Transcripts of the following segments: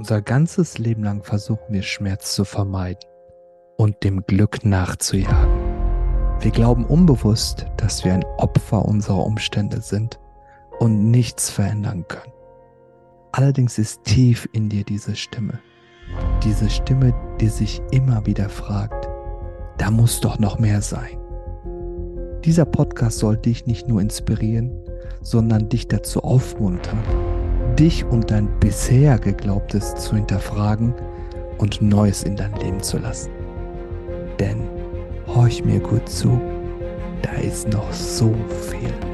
Unser ganzes Leben lang versuchen wir Schmerz zu vermeiden und dem Glück nachzujagen. Wir glauben unbewusst, dass wir ein Opfer unserer Umstände sind und nichts verändern können. Allerdings ist tief in dir diese Stimme. Diese Stimme, die sich immer wieder fragt, da muss doch noch mehr sein. Dieser Podcast soll dich nicht nur inspirieren, sondern dich dazu aufmuntern, dich und dein bisher Geglaubtes zu hinterfragen und Neues in dein Leben zu lassen. Denn, horch mir gut zu, da ist noch so viel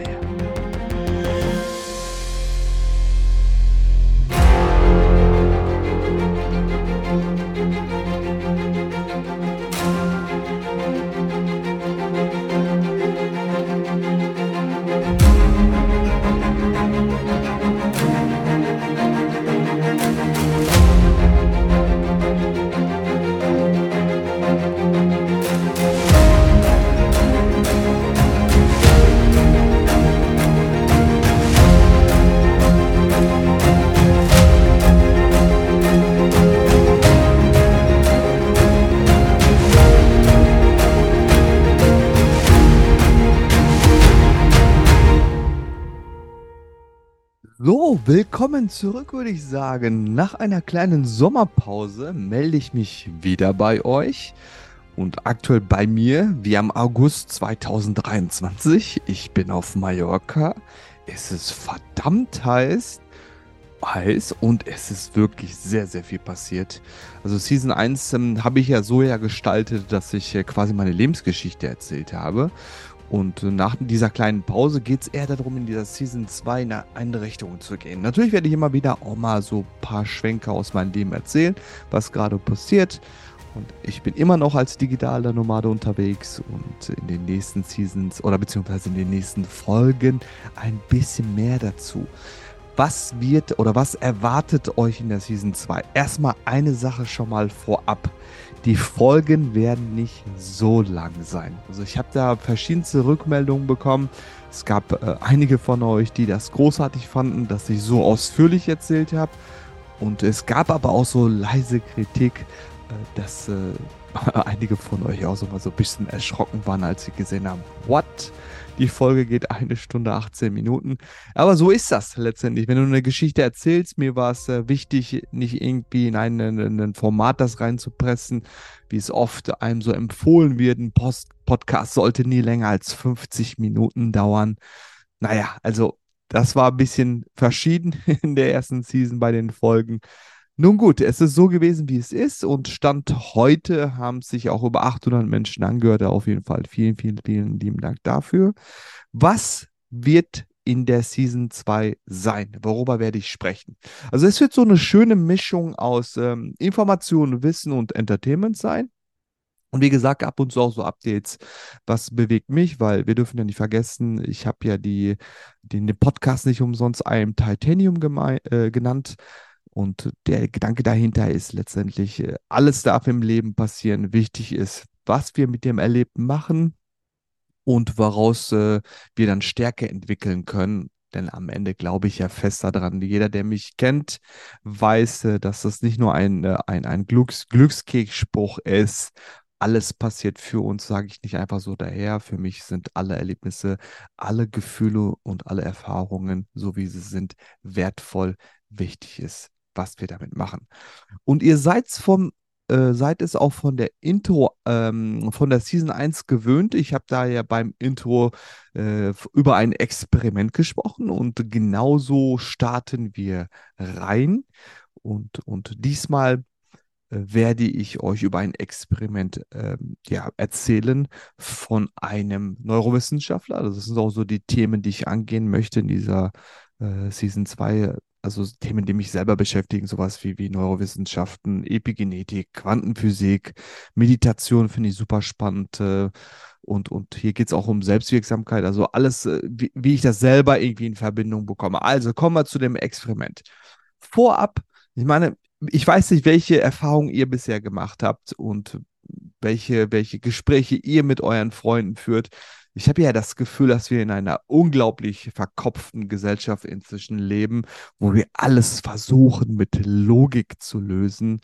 So, willkommen zurück, würde ich sagen. Nach einer kleinen Sommerpause melde ich mich wieder bei euch. Und aktuell bei mir, wie am August 2023. Ich bin auf Mallorca. Es ist verdammt heiß. Heiß und es ist wirklich sehr, sehr viel passiert. Also Season 1 ähm, habe ich ja so ja gestaltet, dass ich äh, quasi meine Lebensgeschichte erzählt habe. Und nach dieser kleinen Pause geht es eher darum, in dieser Season 2 in eine Richtung zu gehen. Natürlich werde ich immer wieder auch mal so ein paar Schwenker aus meinem Leben erzählen, was gerade passiert. Und ich bin immer noch als digitaler Nomade unterwegs und in den nächsten Seasons oder beziehungsweise in den nächsten Folgen ein bisschen mehr dazu. Was wird oder was erwartet euch in der Season 2? Erstmal eine Sache schon mal vorab die Folgen werden nicht so lang sein. Also ich habe da verschiedenste Rückmeldungen bekommen. Es gab äh, einige von euch, die das großartig fanden, dass ich so ausführlich erzählt habe. Und es gab aber auch so leise Kritik, äh, dass äh, einige von euch auch so mal so ein bisschen erschrocken waren, als sie gesehen haben, what? Die Folge geht eine Stunde 18 Minuten. Aber so ist das letztendlich. Wenn du eine Geschichte erzählst, mir war es äh, wichtig, nicht irgendwie in ein, in ein Format das reinzupressen, wie es oft einem so empfohlen wird. Ein Post Podcast sollte nie länger als 50 Minuten dauern. Naja, also das war ein bisschen verschieden in der ersten Season bei den Folgen. Nun gut, es ist so gewesen, wie es ist und Stand heute haben sich auch über 800 Menschen angehört. Auf jeden Fall vielen, vielen, vielen lieben Dank dafür. Was wird in der Season 2 sein? Worüber werde ich sprechen? Also es wird so eine schöne Mischung aus ähm, Information, Wissen und Entertainment sein. Und wie gesagt, ab und zu auch so Updates, was bewegt mich, weil wir dürfen ja nicht vergessen, ich habe ja die, den, den Podcast nicht umsonst einem Titanium äh, genannt. Und der Gedanke dahinter ist letztendlich, äh, alles darf im Leben passieren. Wichtig ist, was wir mit dem Erlebten machen und woraus äh, wir dann Stärke entwickeln können. Denn am Ende glaube ich ja fest daran, jeder, der mich kennt, weiß, äh, dass das nicht nur ein, äh, ein, ein Glücks Glückskeksspruch ist. Alles passiert für uns, sage ich nicht einfach so daher. Für mich sind alle Erlebnisse, alle Gefühle und alle Erfahrungen, so wie sie sind, wertvoll. Wichtig ist, was wir damit machen. Und ihr seid vom äh, seid es auch von der Intro, ähm, von der Season 1 gewöhnt. Ich habe da ja beim Intro äh, über ein Experiment gesprochen und genauso starten wir rein. Und, und diesmal äh, werde ich euch über ein Experiment äh, ja, erzählen von einem Neurowissenschaftler. Das sind auch so die Themen, die ich angehen möchte in dieser äh, Season 2 also Themen, die mich selber beschäftigen, sowas wie, wie Neurowissenschaften, Epigenetik, Quantenphysik, Meditation finde ich super spannend. Äh, und, und hier geht es auch um Selbstwirksamkeit, also alles, äh, wie, wie ich das selber irgendwie in Verbindung bekomme. Also kommen wir zu dem Experiment. Vorab, ich meine, ich weiß nicht, welche Erfahrungen ihr bisher gemacht habt und welche, welche Gespräche ihr mit euren Freunden führt. Ich habe ja das Gefühl, dass wir in einer unglaublich verkopften Gesellschaft inzwischen leben, wo wir alles versuchen mit Logik zu lösen.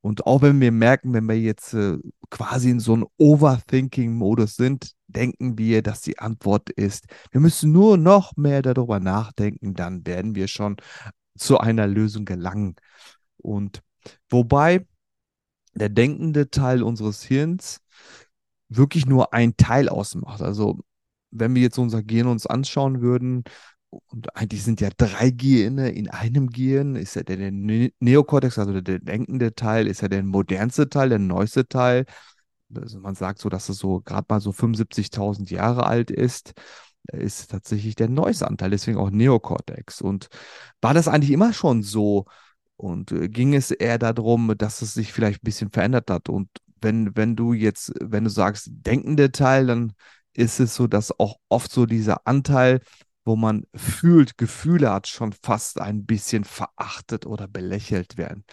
Und auch wenn wir merken, wenn wir jetzt äh, quasi in so einem Overthinking-Modus sind, denken wir, dass die Antwort ist, wir müssen nur noch mehr darüber nachdenken, dann werden wir schon zu einer Lösung gelangen. Und wobei der denkende Teil unseres Hirns wirklich nur ein Teil ausmacht. Also wenn wir jetzt unser Gehirn uns anschauen würden, und eigentlich sind ja drei Gehirne in einem Gehirn, ist ja der, der Neokortex, also der, der denkende Teil, ist ja der modernste Teil, der neueste Teil. Also man sagt so, dass es so gerade mal so 75.000 Jahre alt ist ist tatsächlich der neueste Anteil, deswegen auch Neokortex. Und war das eigentlich immer schon so? Und äh, ging es eher darum, dass es sich vielleicht ein bisschen verändert hat? Und wenn, wenn du jetzt, wenn du sagst, denkende Teil, dann ist es so, dass auch oft so dieser Anteil, wo man fühlt, Gefühle hat, schon fast ein bisschen verachtet oder belächelt werden.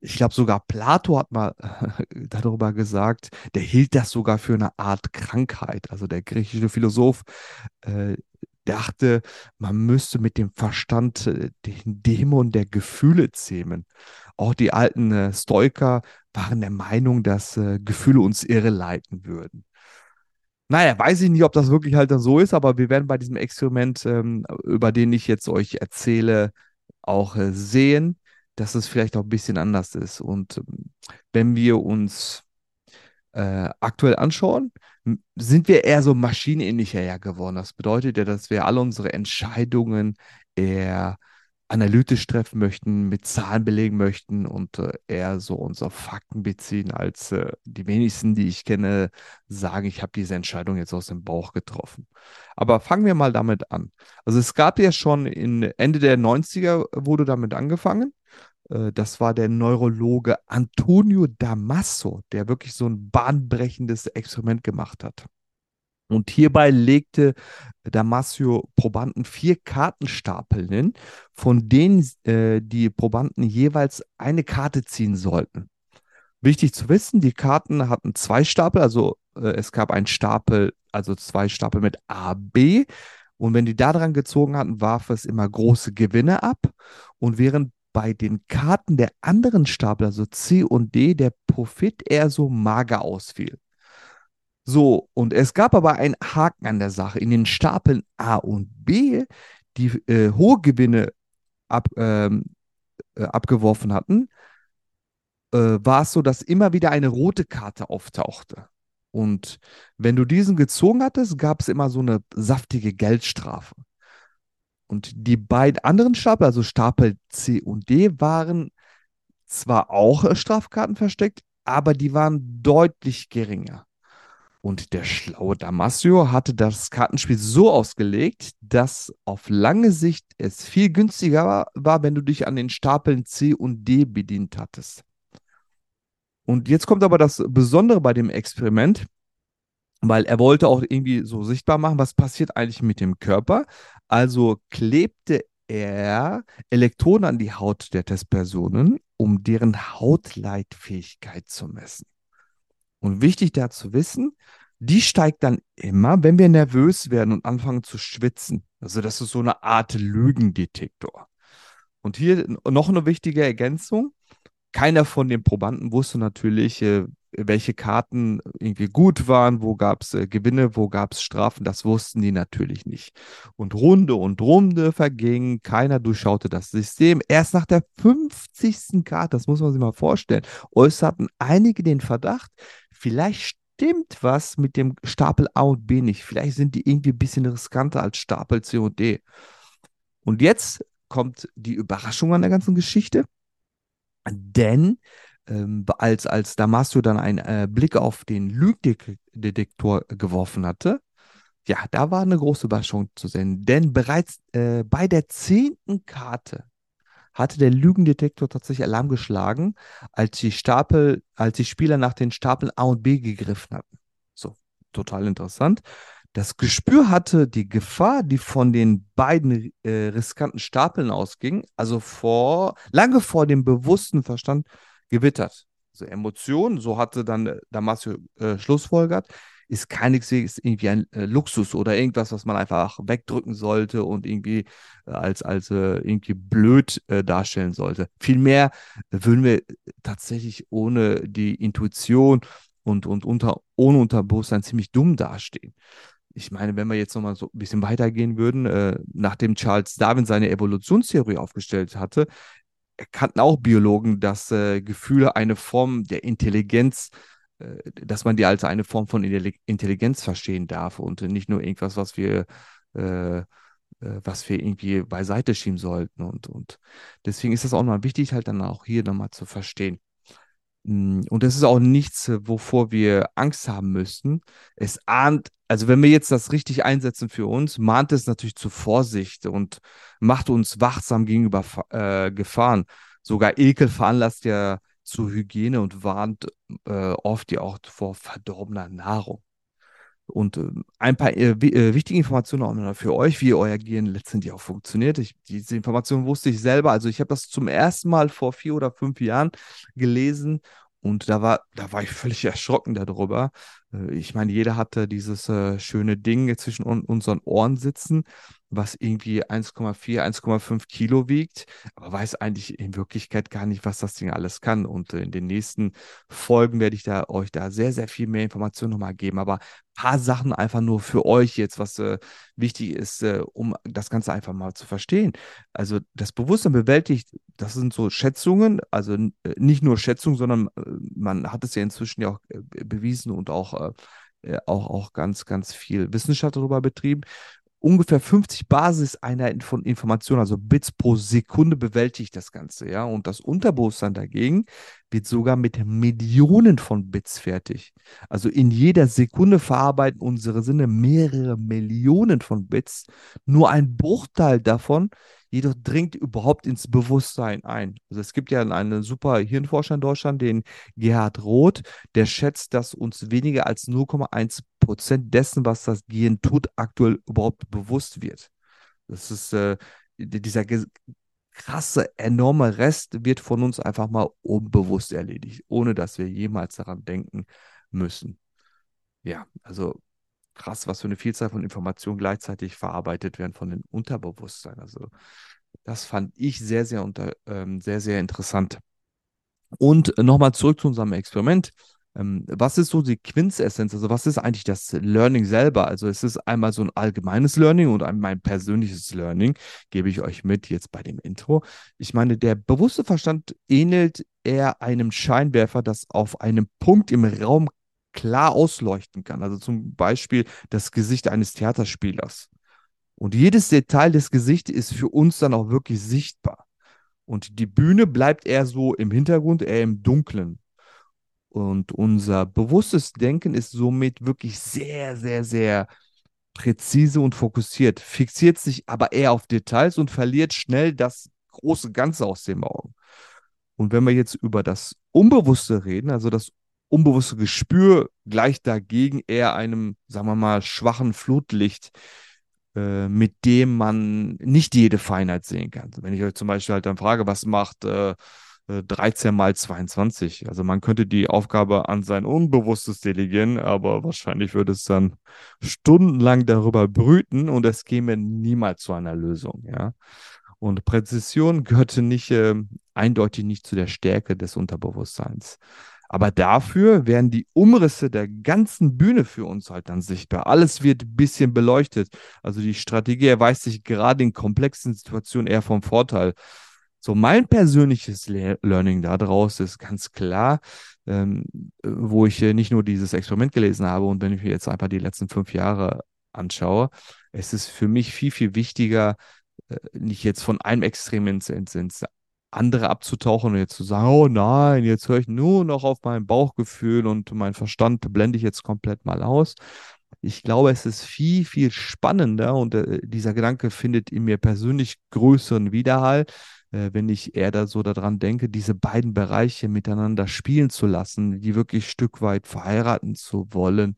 Ich glaube, sogar Plato hat mal darüber gesagt, der hielt das sogar für eine Art Krankheit. Also der griechische Philosoph äh, dachte, man müsste mit dem Verstand äh, den Dämon der Gefühle zähmen. Auch die alten äh, Stoiker waren der Meinung, dass äh, Gefühle uns irre leiten würden. Naja, weiß ich nicht, ob das wirklich halt dann so ist, aber wir werden bei diesem Experiment, ähm, über den ich jetzt euch erzähle, auch äh, sehen, dass es vielleicht auch ein bisschen anders ist. Und ähm, wenn wir uns äh, aktuell anschauen, sind wir eher so maschinenähnlicher ja geworden. Das bedeutet ja, dass wir alle unsere Entscheidungen eher analytisch treffen möchten, mit Zahlen belegen möchten und äh, eher so unsere Fakten beziehen, als äh, die wenigsten, die ich kenne, sagen, ich habe diese Entscheidung jetzt aus dem Bauch getroffen. Aber fangen wir mal damit an. Also es gab ja schon in Ende der 90er wurde damit angefangen. Äh, das war der Neurologe Antonio Damaso, der wirklich so ein bahnbrechendes Experiment gemacht hat. Und hierbei legte Damasio Probanden vier Kartenstapeln hin, von denen äh, die Probanden jeweils eine Karte ziehen sollten. Wichtig zu wissen, die Karten hatten zwei Stapel, also äh, es gab einen Stapel, also zwei Stapel mit A, B. Und wenn die da dran gezogen hatten, warf es immer große Gewinne ab. Und während bei den Karten der anderen Stapel, also C und D, der Profit eher so mager ausfiel. So, und es gab aber einen Haken an der Sache. In den Stapeln A und B, die äh, hohe Gewinne ab, ähm, äh, abgeworfen hatten, äh, war es so, dass immer wieder eine rote Karte auftauchte. Und wenn du diesen gezogen hattest, gab es immer so eine saftige Geldstrafe. Und die beiden anderen Stapel, also Stapel C und D, waren zwar auch äh, Strafkarten versteckt, aber die waren deutlich geringer. Und der schlaue Damasio hatte das Kartenspiel so ausgelegt, dass auf lange Sicht es viel günstiger war, wenn du dich an den Stapeln C und D bedient hattest. Und jetzt kommt aber das Besondere bei dem Experiment, weil er wollte auch irgendwie so sichtbar machen, was passiert eigentlich mit dem Körper. Also klebte er Elektronen an die Haut der Testpersonen, um deren Hautleitfähigkeit zu messen. Und wichtig da zu wissen, die steigt dann immer, wenn wir nervös werden und anfangen zu schwitzen. Also das ist so eine Art Lügendetektor. Und hier noch eine wichtige Ergänzung. Keiner von den Probanden wusste natürlich, äh, welche Karten irgendwie gut waren, wo gab es äh, Gewinne, wo gab es Strafen, das wussten die natürlich nicht. Und Runde und Runde vergingen, keiner durchschaute das System. Erst nach der 50. Karte, das muss man sich mal vorstellen, äußerten einige den Verdacht, vielleicht stimmt was mit dem Stapel A und B nicht. Vielleicht sind die irgendwie ein bisschen riskanter als Stapel C und D. Und jetzt kommt die Überraschung an der ganzen Geschichte, denn ähm, als, als Damasio dann einen äh, Blick auf den Lügendetektor geworfen hatte, ja, da war eine große Überraschung zu sehen. Denn bereits äh, bei der zehnten Karte hatte der Lügendetektor tatsächlich Alarm geschlagen, als die Stapel, als die Spieler nach den Stapeln A und B gegriffen hatten. So, total interessant. Das Gespür hatte die Gefahr, die von den beiden äh, riskanten Stapeln ausging, also vor, lange vor dem bewussten Verstand, gewittert. Also Emotionen, so hatte dann Damasio äh, Schlussfolgert, ist keineswegs irgendwie ein äh, Luxus oder irgendwas, was man einfach wegdrücken sollte und irgendwie äh, als, als äh, irgendwie blöd äh, darstellen sollte. Vielmehr würden wir tatsächlich ohne die Intuition und, und unter, ohne Unterbewusstsein ziemlich dumm dastehen. Ich meine, wenn wir jetzt nochmal so ein bisschen weitergehen würden, äh, nachdem Charles Darwin seine Evolutionstheorie aufgestellt hatte, erkannten auch Biologen, dass äh, Gefühle eine Form der Intelligenz, dass man die als eine Form von Intelligenz verstehen darf und nicht nur irgendwas, was wir, äh, äh, was wir irgendwie beiseite schieben sollten. Und, und deswegen ist es auch mal wichtig, halt dann auch hier nochmal zu verstehen. Mm, und das ist auch nichts, äh, wovor wir Angst haben müssten. Es ahnt, also wenn wir jetzt das richtig einsetzen für uns, mahnt es natürlich zur Vorsicht und macht uns wachsam gegenüber äh, Gefahren. Sogar Ekel veranlasst ja zu Hygiene und warnt äh, oft ja auch vor verdorbener Nahrung. Und äh, ein paar äh, äh, wichtige Informationen auch noch für euch, wie euer Gehirn letztendlich auch funktioniert. Ich, diese Informationen wusste ich selber. Also ich habe das zum ersten Mal vor vier oder fünf Jahren gelesen und da war, da war ich völlig erschrocken darüber. Äh, ich meine, jeder hatte dieses äh, schöne Ding zwischen un unseren Ohren sitzen, was irgendwie 1,4, 1,5 Kilo wiegt, aber weiß eigentlich in Wirklichkeit gar nicht, was das Ding alles kann. Und äh, in den nächsten Folgen werde ich da euch da sehr, sehr viel mehr Informationen nochmal geben. Aber paar Sachen einfach nur für euch jetzt, was äh, wichtig ist, äh, um das Ganze einfach mal zu verstehen. Also das Bewusstsein bewältigt, das sind so Schätzungen, also äh, nicht nur Schätzungen, sondern äh, man hat es ja inzwischen ja auch bewiesen und auch auch, auch ganz, ganz viel Wissenschaft darüber betrieben ungefähr 50 Basiseinheiten von Informationen, also Bits pro Sekunde bewältigt das Ganze, ja. Und das Unterbewusstsein dagegen wird sogar mit Millionen von Bits fertig. Also in jeder Sekunde verarbeiten unsere Sinne mehrere Millionen von Bits. Nur ein Bruchteil davon jedoch dringt überhaupt ins Bewusstsein ein. Also es gibt ja einen super Hirnforscher in Deutschland, den Gerhard Roth, der schätzt, dass uns weniger als 0,1 Prozent dessen, was das Gehirn tut, aktuell überhaupt bewusst wird. Das ist äh, dieser krasse, enorme Rest wird von uns einfach mal unbewusst erledigt, ohne dass wir jemals daran denken müssen. Ja, also krass, was für eine Vielzahl von Informationen gleichzeitig verarbeitet werden von dem Unterbewusstsein. Also das fand ich sehr, sehr, unter, ähm, sehr, sehr interessant. Und nochmal zurück zu unserem Experiment. Ähm, was ist so die Quintessenz? Also, was ist eigentlich das Learning selber? Also, es ist einmal so ein allgemeines Learning und mein persönliches Learning, gebe ich euch mit jetzt bei dem Intro. Ich meine, der bewusste Verstand ähnelt eher einem Scheinwerfer, das auf einem Punkt im Raum klar ausleuchten kann. Also zum Beispiel das Gesicht eines Theaterspielers. Und jedes Detail des Gesichts ist für uns dann auch wirklich sichtbar. Und die Bühne bleibt eher so im Hintergrund, eher im Dunklen. Und unser bewusstes Denken ist somit wirklich sehr, sehr, sehr präzise und fokussiert, fixiert sich aber eher auf Details und verliert schnell das große Ganze aus den Augen. Und wenn wir jetzt über das Unbewusste reden, also das unbewusste Gespür gleicht dagegen eher einem, sagen wir mal, schwachen Flutlicht, äh, mit dem man nicht jede Feinheit sehen kann. Also wenn ich euch zum Beispiel halt dann frage, was macht äh, 13 äh, mal 22? Also man könnte die Aufgabe an sein Unbewusstes delegieren, aber wahrscheinlich würde es dann stundenlang darüber brüten und es käme niemals zu einer Lösung, ja. Und Präzision gehörte nicht äh, eindeutig nicht zu der Stärke des Unterbewusstseins. Aber dafür werden die Umrisse der ganzen Bühne für uns halt dann sichtbar. Alles wird ein bisschen beleuchtet. Also die Strategie erweist sich gerade in komplexen Situationen eher vom Vorteil. So, mein persönliches Le Learning daraus ist ganz klar, ähm, wo ich äh, nicht nur dieses Experiment gelesen habe und wenn ich mir jetzt einfach die letzten fünf Jahre anschaue, es ist für mich viel, viel wichtiger, äh, nicht jetzt von einem Extrem ins, ins, ins andere abzutauchen und jetzt zu sagen, oh nein, jetzt höre ich nur noch auf mein Bauchgefühl und mein Verstand blende ich jetzt komplett mal aus. Ich glaube, es ist viel, viel spannender und äh, dieser Gedanke findet in mir persönlich größeren Widerhall, äh, wenn ich eher da so daran denke, diese beiden Bereiche miteinander spielen zu lassen, die wirklich Stück weit verheiraten zu wollen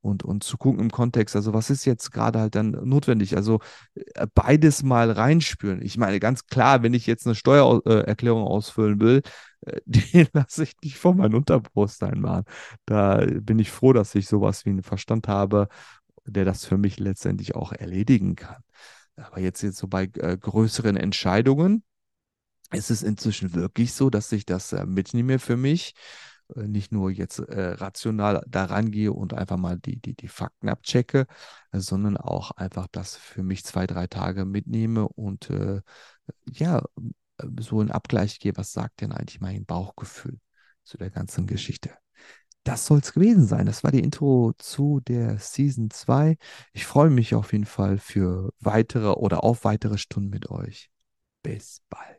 und, und zu gucken im Kontext, also was ist jetzt gerade halt dann notwendig? Also äh, beides mal reinspüren. Ich meine, ganz klar, wenn ich jetzt eine Steuererklärung ausfüllen will, äh, den lasse ich nicht vor mein Unterbewusstsein machen. Da bin ich froh, dass ich sowas wie einen Verstand habe, der das für mich letztendlich auch erledigen kann. Aber jetzt, jetzt so bei äh, größeren Entscheidungen ist es inzwischen wirklich so, dass ich das äh, mitnehme für mich. Äh, nicht nur jetzt äh, rational da rangehe und einfach mal die, die, die Fakten abchecke, sondern auch einfach das für mich zwei, drei Tage mitnehme und äh, ja, so einen Abgleich gehe, was sagt denn eigentlich mein Bauchgefühl zu der ganzen Geschichte. Das soll es gewesen sein. Das war die Intro zu der Season 2. Ich freue mich auf jeden Fall für weitere oder auf weitere Stunden mit euch. Bis bald.